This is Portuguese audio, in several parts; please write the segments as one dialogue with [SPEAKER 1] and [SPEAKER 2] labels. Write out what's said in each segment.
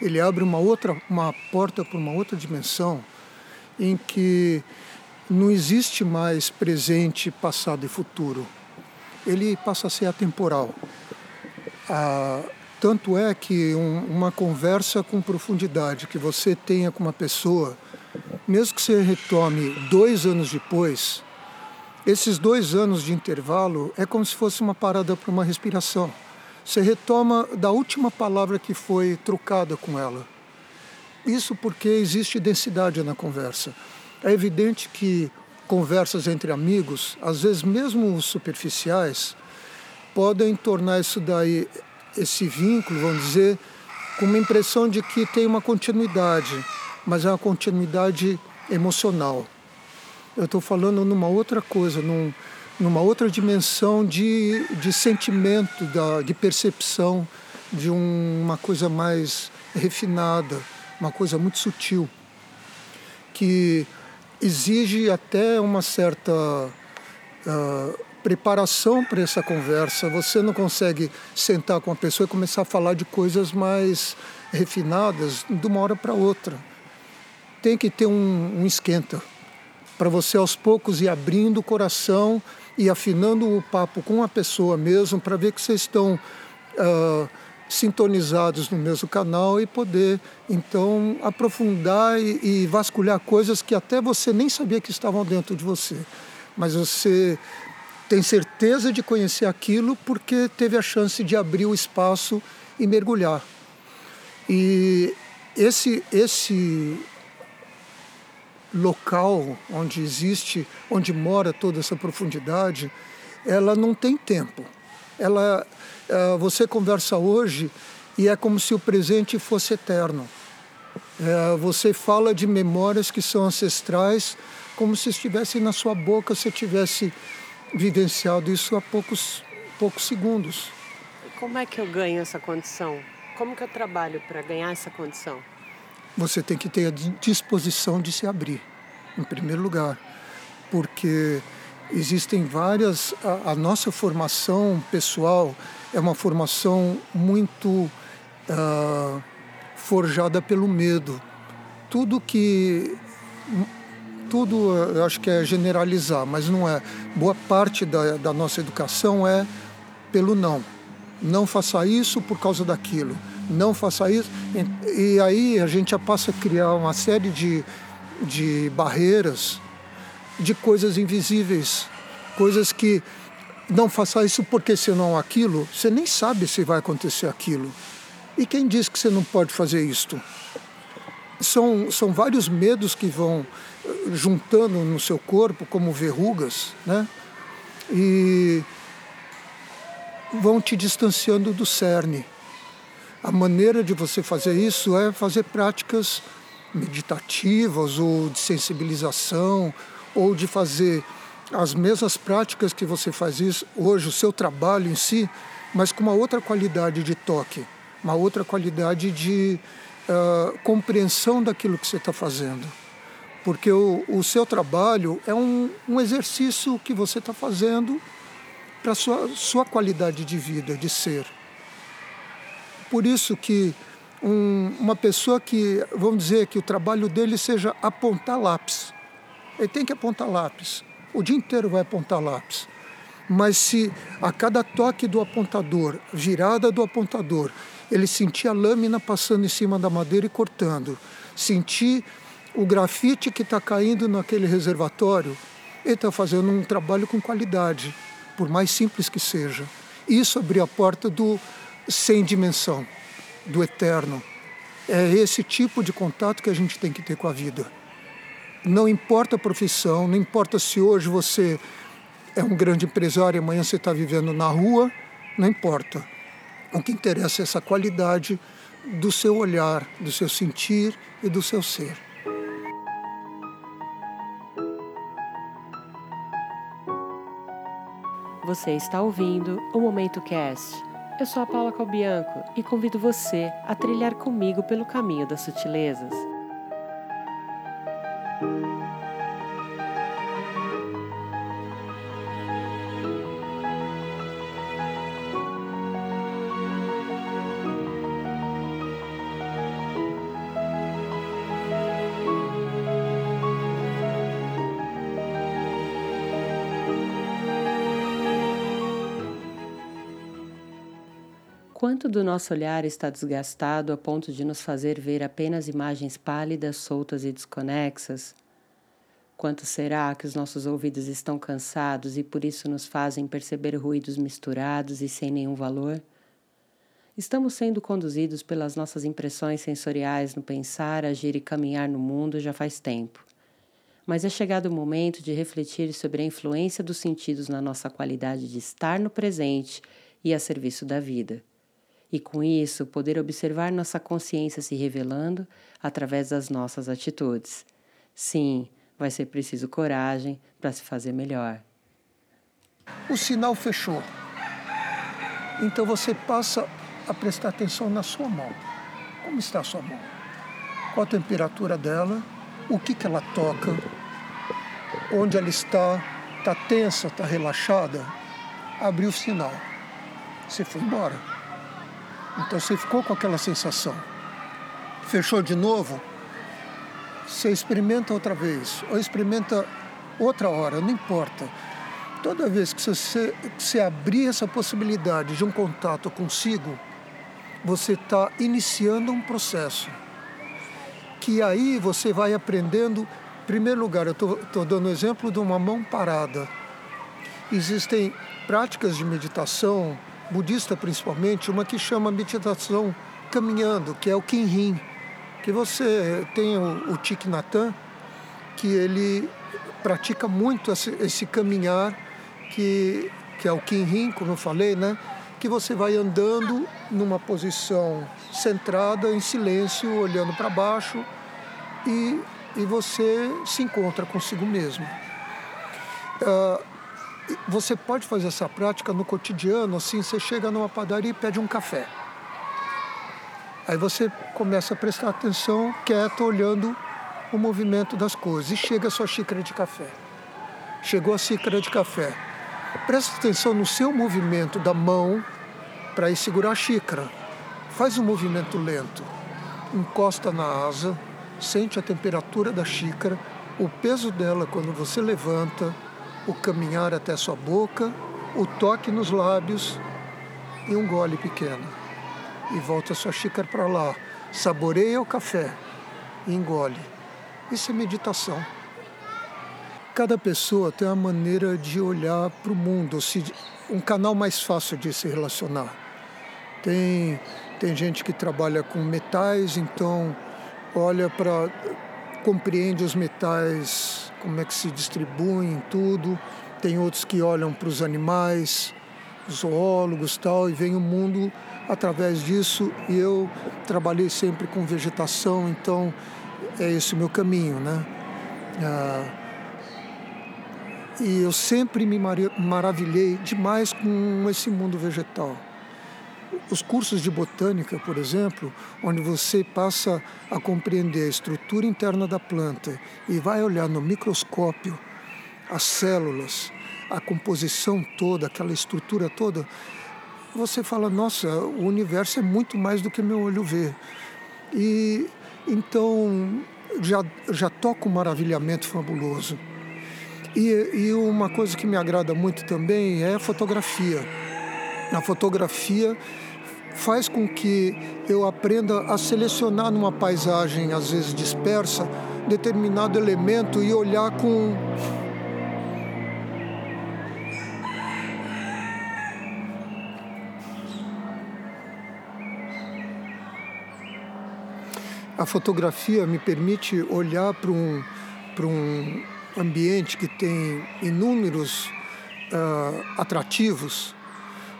[SPEAKER 1] ele abre uma outra, uma porta para uma outra dimensão em que não existe mais presente, passado e futuro. Ele passa a ser atemporal. Ah, tanto é que um, uma conversa com profundidade que você tenha com uma pessoa, mesmo que você retome dois anos depois, esses dois anos de intervalo é como se fosse uma parada para uma respiração. Você retoma da última palavra que foi trocada com ela. Isso porque existe densidade na conversa. É evidente que conversas entre amigos, às vezes mesmo superficiais, podem tornar isso daí, esse vínculo, vamos dizer, com uma impressão de que tem uma continuidade, mas é uma continuidade emocional. Eu estou falando numa outra coisa, num, numa outra dimensão de, de sentimento, da, de percepção, de um, uma coisa mais refinada, uma coisa muito sutil, que exige até uma certa uh, preparação para essa conversa. Você não consegue sentar com a pessoa e começar a falar de coisas mais refinadas de uma hora para outra. Tem que ter um, um esquenta para você aos poucos ir abrindo o coração e afinando o papo com a pessoa mesmo para ver que vocês estão uh, sintonizados no mesmo canal e poder então aprofundar e, e, vasculhar coisas que até você nem sabia que estavam dentro de você, mas você tem certeza de conhecer aquilo porque teve a chance de abrir o espaço e mergulhar. E esse esse local onde existe, onde mora toda essa profundidade, ela não tem tempo. Ela, uh, você conversa hoje e é como se o presente fosse eterno. Uh, você fala de memórias que são ancestrais, como se estivesse na sua boca, se tivesse vivenciado isso há poucos, poucos segundos.
[SPEAKER 2] Como é que eu ganho essa condição? Como que eu trabalho para ganhar essa condição?
[SPEAKER 1] Você tem que ter a disposição de se abrir, em primeiro lugar, porque existem várias. A, a nossa formação pessoal é uma formação muito uh, forjada pelo medo. Tudo que. Tudo eu acho que é generalizar, mas não é. Boa parte da, da nossa educação é pelo não. Não faça isso por causa daquilo não faça isso. E aí a gente já passa a criar uma série de, de barreiras, de coisas invisíveis, coisas que não faça isso porque senão aquilo, você nem sabe se vai acontecer aquilo. E quem diz que você não pode fazer isto? São, são vários medos que vão eh, juntando no seu corpo como verrugas, né? E vão te distanciando do cerne. A maneira de você fazer isso é fazer práticas meditativas ou de sensibilização ou de fazer as mesmas práticas que você faz isso hoje, o seu trabalho em si, mas com uma outra qualidade de toque, uma outra qualidade de uh, compreensão daquilo que você está fazendo. Porque o, o seu trabalho é um, um exercício que você está fazendo para a sua, sua qualidade de vida, de ser. Por isso que um, uma pessoa que, vamos dizer, que o trabalho dele seja apontar lápis. Ele tem que apontar lápis. O dia inteiro vai apontar lápis. Mas se a cada toque do apontador, virada do apontador, ele sentir a lâmina passando em cima da madeira e cortando, sentir o grafite que está caindo naquele reservatório, ele está fazendo um trabalho com qualidade, por mais simples que seja. Isso abriu a porta do, sem dimensão, do eterno. É esse tipo de contato que a gente tem que ter com a vida. Não importa a profissão, não importa se hoje você é um grande empresário e amanhã você está vivendo na rua, não importa. O que interessa é essa qualidade do seu olhar, do seu sentir e do seu ser.
[SPEAKER 2] Você está ouvindo o Momento Cast eu sou a Paula Calbianco e convido você a trilhar comigo pelo caminho das sutilezas. Quanto do nosso olhar está desgastado a ponto de nos fazer ver apenas imagens pálidas, soltas e desconexas? Quanto será que os nossos ouvidos estão cansados e por isso nos fazem perceber ruídos misturados e sem nenhum valor? Estamos sendo conduzidos pelas nossas impressões sensoriais no pensar, agir e caminhar no mundo já faz tempo. Mas é chegado o momento de refletir sobre a influência dos sentidos na nossa qualidade de estar no presente e a serviço da vida. E com isso, poder observar nossa consciência se revelando através das nossas atitudes. Sim, vai ser preciso coragem para se fazer melhor.
[SPEAKER 1] O sinal fechou. Então você passa a prestar atenção na sua mão. Como está a sua mão? Qual a temperatura dela? O que, que ela toca? Onde ela está? Está tensa? Está relaxada? Abriu o sinal. Você foi embora. Então você ficou com aquela sensação. Fechou de novo? Você experimenta outra vez, ou experimenta outra hora, não importa. Toda vez que você, você abrir essa possibilidade de um contato consigo, você está iniciando um processo. Que aí você vai aprendendo. Em primeiro lugar, eu estou dando exemplo de uma mão parada. Existem práticas de meditação, budista principalmente, uma que chama meditação caminhando, que é o Kinhin que você tem o, o Thich Nhat que ele pratica muito esse, esse, caminhar que, que é o Kinhin, como eu falei, né? que você vai andando numa posição centrada, em silêncio, olhando para baixo e, e você se encontra consigo mesmo. Uh, você pode fazer essa prática no cotidiano, assim, você chega numa padaria e pede um café. Aí você começa a prestar atenção, quieto, olhando o movimento das coisas. E chega a sua xícara de café. Chegou a xícara de café. Presta atenção no seu movimento da mão para ir segurar a xícara. Faz um movimento lento. Encosta na asa, sente a temperatura da xícara, o peso dela quando você levanta, o caminhar até sua boca, o toque nos lábios e um gole pequeno e volta sua xícara para lá. Saboreia o café e engole. Isso é meditação. Cada pessoa tem uma maneira de olhar para o mundo, um canal mais fácil de se relacionar. Tem, tem gente que trabalha com metais, então olha para. compreende os metais, como é que se distribuem, tudo. Tem outros que olham para os animais, zoólogos tal, e vem o mundo através disso e eu trabalhei sempre com vegetação, então é esse o meu caminho, né? Ah, e eu sempre me maravilhei demais com esse mundo vegetal. Os cursos de botânica, por exemplo, onde você passa a compreender a estrutura interna da planta e vai olhar no microscópio as células, a composição toda, aquela estrutura toda, você fala, nossa, o universo é muito mais do que meu olho vê. E então já, já toca um maravilhamento fabuloso. E, e uma coisa que me agrada muito também é a fotografia. A fotografia faz com que eu aprenda a selecionar numa paisagem, às vezes dispersa, determinado elemento e olhar com a fotografia me permite olhar para um, para um ambiente que tem inúmeros uh, atrativos,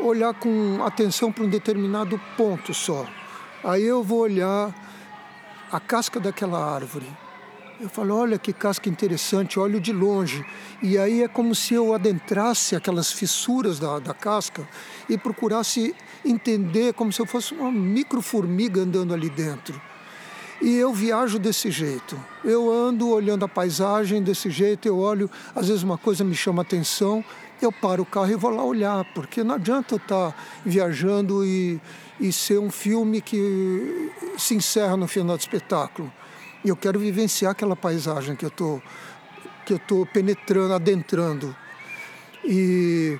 [SPEAKER 1] olhar com atenção para um determinado ponto só. Aí eu vou olhar a casca daquela árvore. Eu falo, olha que casca interessante, olho de longe. E aí é como se eu adentrasse aquelas fissuras da, da casca e procurasse entender como se eu fosse uma microformiga andando ali dentro. E eu viajo desse jeito. Eu ando olhando a paisagem desse jeito, eu olho, às vezes uma coisa me chama atenção, eu paro o carro e vou lá olhar, porque não adianta eu estar viajando e, e ser um filme que se encerra no final do espetáculo. Eu quero vivenciar aquela paisagem que eu tô, que eu estou penetrando, adentrando. E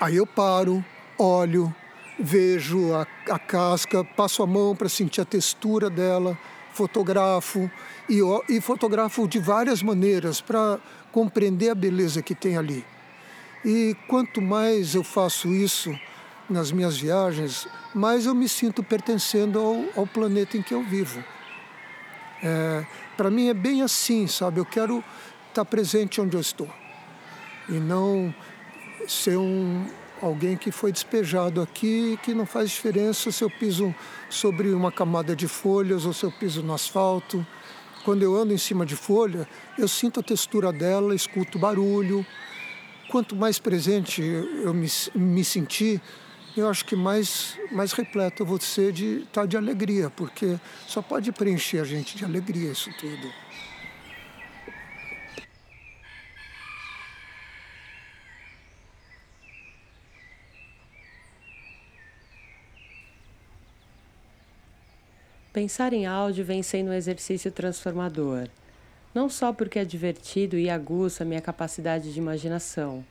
[SPEAKER 1] aí eu paro, olho, vejo a, a casca, passo a mão para sentir a textura dela, fotografo e, e fotografo de várias maneiras para compreender a beleza que tem ali. E quanto mais eu faço isso nas minhas viagens, mais eu me sinto pertencendo ao, ao planeta em que eu vivo. É, para mim é bem assim, sabe? Eu quero estar tá presente onde eu estou e não ser um, alguém que foi despejado aqui que não faz diferença se eu piso sobre uma camada de folhas ou se eu piso no asfalto. Quando eu ando em cima de folha, eu sinto a textura dela, escuto barulho. Quanto mais presente eu me, me sentir, eu acho que mais, mais repleto eu vou ser de estar tá de alegria, porque só pode preencher a gente de alegria isso tudo.
[SPEAKER 2] Pensar em áudio vem sendo um exercício transformador, não só porque é divertido e aguça minha capacidade de imaginação,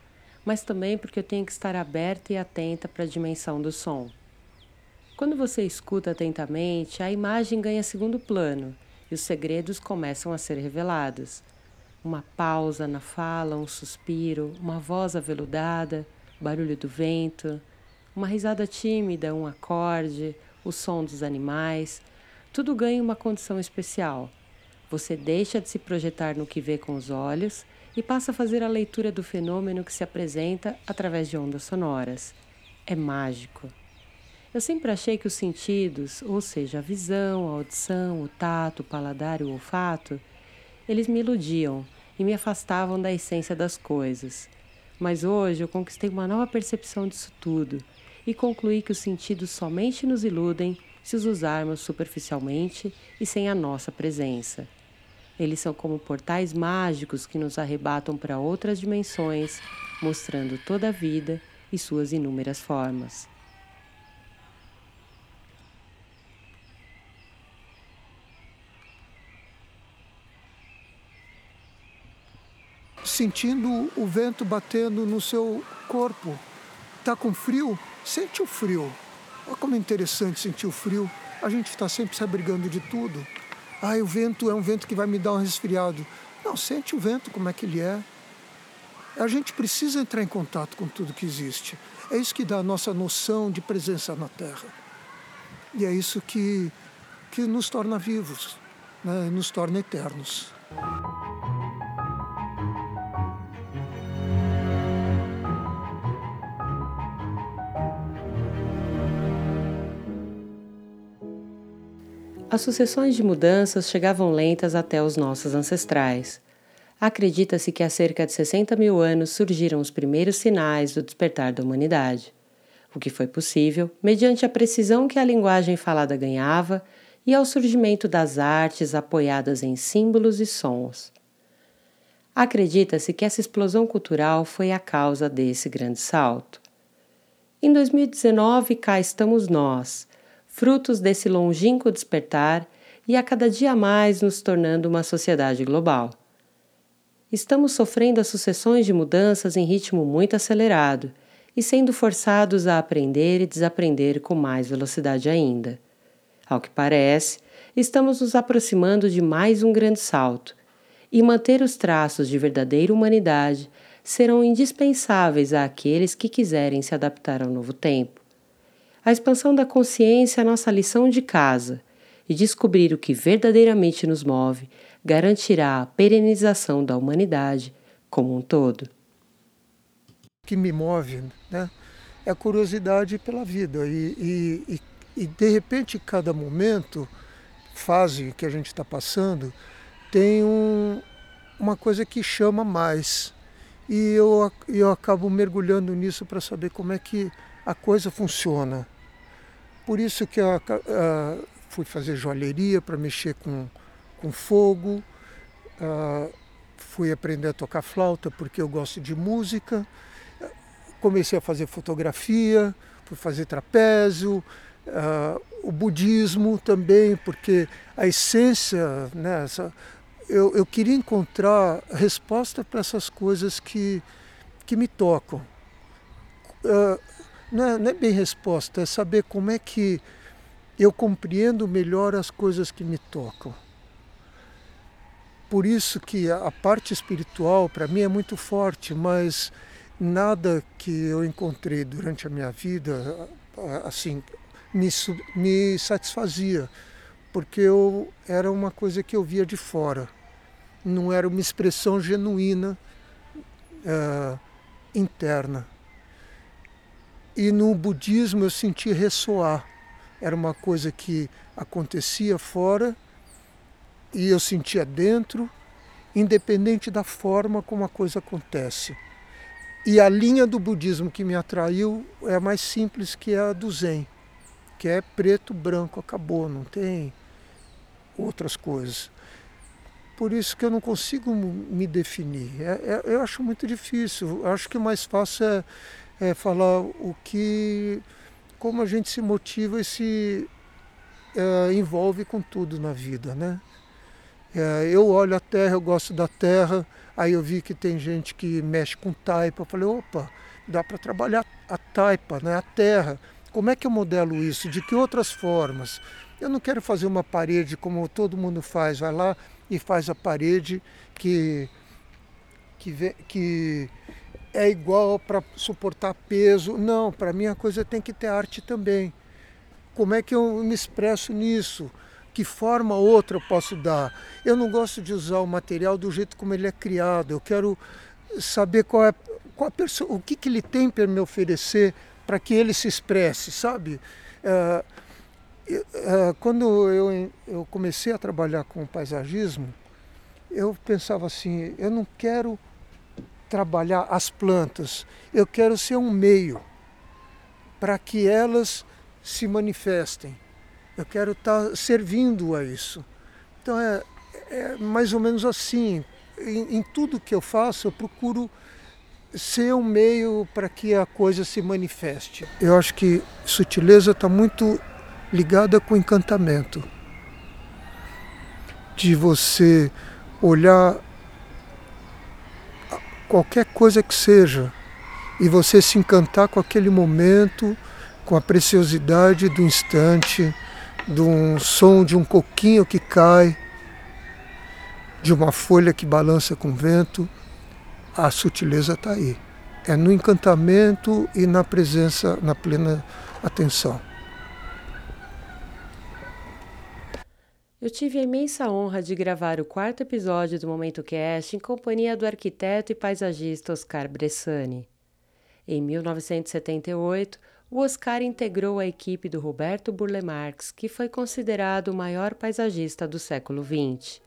[SPEAKER 2] mas também porque eu tenho que estar aberta e atenta para a dimensão do som. Quando você escuta atentamente, a imagem ganha segundo plano e os segredos começam a ser revelados. Uma pausa na fala, um suspiro, uma voz aveludada, barulho do vento, uma risada tímida, um acorde, o som dos animais tudo ganha uma condição especial. Você deixa de se projetar no que vê com os olhos e passa a fazer a leitura do fenômeno que se apresenta através de ondas sonoras. É mágico. Eu sempre achei que os sentidos, ou seja, a visão, a audição, o tato, o paladar e o olfato, eles me iludiam e me afastavam da essência das coisas. Mas hoje eu conquistei uma nova percepção disso tudo e concluí que os sentidos somente nos iludem se os usarmos superficialmente e sem a nossa presença. Eles são como portais mágicos que nos arrebatam para outras dimensões, mostrando toda a vida e suas inúmeras formas.
[SPEAKER 1] Sentindo o vento batendo no seu corpo. Está com frio? Sente o frio. Olha como é interessante sentir o frio. A gente está sempre se abrigando de tudo. Ah, o vento é um vento que vai me dar um resfriado. Não, sente o vento como é que ele é. A gente precisa entrar em contato com tudo que existe. É isso que dá a nossa noção de presença na Terra. E é isso que, que nos torna vivos, né? nos torna eternos.
[SPEAKER 2] As sucessões de mudanças chegavam lentas até os nossos ancestrais. Acredita-se que há cerca de 60 mil anos surgiram os primeiros sinais do despertar da humanidade, o que foi possível mediante a precisão que a linguagem falada ganhava e ao surgimento das artes apoiadas em símbolos e sons. Acredita-se que essa explosão cultural foi a causa desse grande salto. Em 2019, cá estamos nós frutos desse longínquo despertar e a cada dia mais nos tornando uma sociedade global. Estamos sofrendo as sucessões de mudanças em ritmo muito acelerado e sendo forçados a aprender e desaprender com mais velocidade ainda. Ao que parece, estamos nos aproximando de mais um grande salto, e manter os traços de verdadeira humanidade serão indispensáveis àqueles que quiserem se adaptar ao novo tempo. A expansão da consciência é a nossa lição de casa, e descobrir o que verdadeiramente nos move garantirá a perenização da humanidade como um todo.
[SPEAKER 1] O que me move né, é a curiosidade pela vida, e, e, e de repente, cada momento, fase que a gente está passando, tem um, uma coisa que chama mais. E eu, eu acabo mergulhando nisso para saber como é que a coisa funciona. Por isso que eu uh, fui fazer joalheria para mexer com, com fogo, uh, fui aprender a tocar flauta porque eu gosto de música, comecei a fazer fotografia, fui fazer trapézio, uh, o budismo também, porque a essência, né, essa, eu, eu queria encontrar resposta para essas coisas que, que me tocam. Uh, não é, não é bem resposta, é saber como é que eu compreendo melhor as coisas que me tocam. Por isso que a parte espiritual para mim é muito forte, mas nada que eu encontrei durante a minha vida assim me, me satisfazia, porque eu era uma coisa que eu via de fora, não era uma expressão genuína uh, interna. E no budismo eu senti ressoar era uma coisa que acontecia fora e eu sentia dentro, independente da forma como a coisa acontece. E a linha do budismo que me atraiu é a mais simples que é a do Zen, que é preto, branco, acabou, não tem outras coisas. Por isso que eu não consigo me definir. É, é, eu acho muito difícil. Eu acho que o mais fácil é, é falar o que como a gente se motiva e se é, envolve com tudo na vida, né? É, eu olho a terra, eu gosto da terra, aí eu vi que tem gente que mexe com taipa, eu falei, opa, dá para trabalhar a taipa, né? a terra. Como é que eu modelo isso? De que outras formas? Eu não quero fazer uma parede como todo mundo faz, vai lá e faz a parede que, que, que é igual para suportar peso. Não, para mim a coisa tem que ter arte também. Como é que eu me expresso nisso? Que forma outra eu posso dar? Eu não gosto de usar o material do jeito como ele é criado. Eu quero saber qual é, qual pessoa, o que, que ele tem para me oferecer para que ele se expresse, sabe? É, é, quando eu, eu comecei a trabalhar com paisagismo, eu pensava assim: eu não quero trabalhar as plantas, eu quero ser um meio para que elas se manifestem. Eu quero estar servindo a isso. Então é, é mais ou menos assim. Em, em tudo que eu faço, eu procuro ser um meio para que a coisa se manifeste. Eu acho que sutileza está muito ligada com encantamento. De você olhar qualquer coisa que seja, e você se encantar com aquele momento, com a preciosidade do instante, de um som de um coquinho que cai, de uma folha que balança com vento, a sutileza está aí. É no encantamento e na presença, na plena atenção.
[SPEAKER 2] Eu tive a imensa honra de gravar o quarto episódio do Momento Cast em companhia do arquiteto e paisagista Oscar Bressani. Em 1978, o Oscar integrou a equipe do Roberto Burle Marx, que foi considerado o maior paisagista do século XX.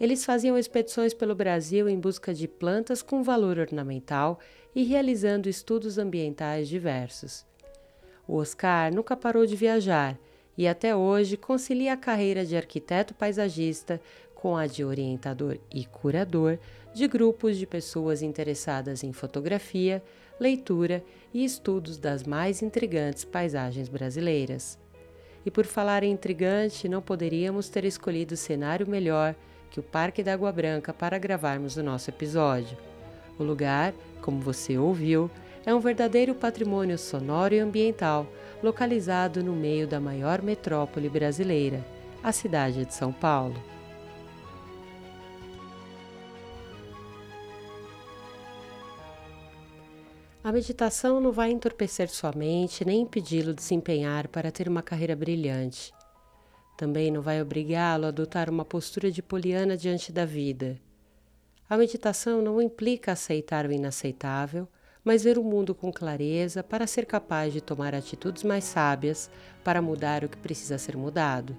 [SPEAKER 2] Eles faziam expedições pelo Brasil em busca de plantas com valor ornamental e realizando estudos ambientais diversos. O Oscar nunca parou de viajar e até hoje concilia a carreira de arquiteto paisagista com a de orientador e curador de grupos de pessoas interessadas em fotografia, leitura e estudos das mais intrigantes paisagens brasileiras. E por falar em intrigante, não poderíamos ter escolhido cenário melhor que o Parque da Água Branca para gravarmos o nosso episódio. O lugar, como você ouviu, é um verdadeiro patrimônio sonoro e ambiental localizado no meio da maior metrópole brasileira, a cidade de São Paulo. A meditação não vai entorpecer sua mente nem impedi-lo de se empenhar para ter uma carreira brilhante. Também não vai obrigá-lo a adotar uma postura de poliana diante da vida. A meditação não implica aceitar o inaceitável, mas ver o mundo com clareza para ser capaz de tomar atitudes mais sábias para mudar o que precisa ser mudado.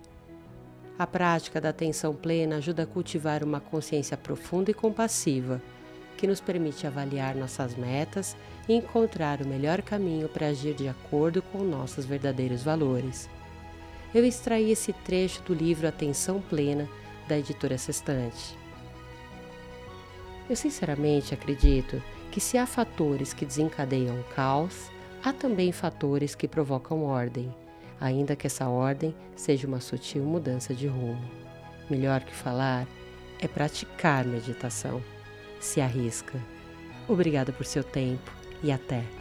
[SPEAKER 2] A prática da atenção plena ajuda a cultivar uma consciência profunda e compassiva, que nos permite avaliar nossas metas e encontrar o melhor caminho para agir de acordo com nossos verdadeiros valores. Eu extraí esse trecho do livro Atenção Plena, da editora Sextante. Eu sinceramente acredito que se há fatores que desencadeiam o caos, há também fatores que provocam ordem, ainda que essa ordem seja uma sutil mudança de rumo. Melhor que falar é praticar meditação. Se arrisca. Obrigada por seu tempo e até!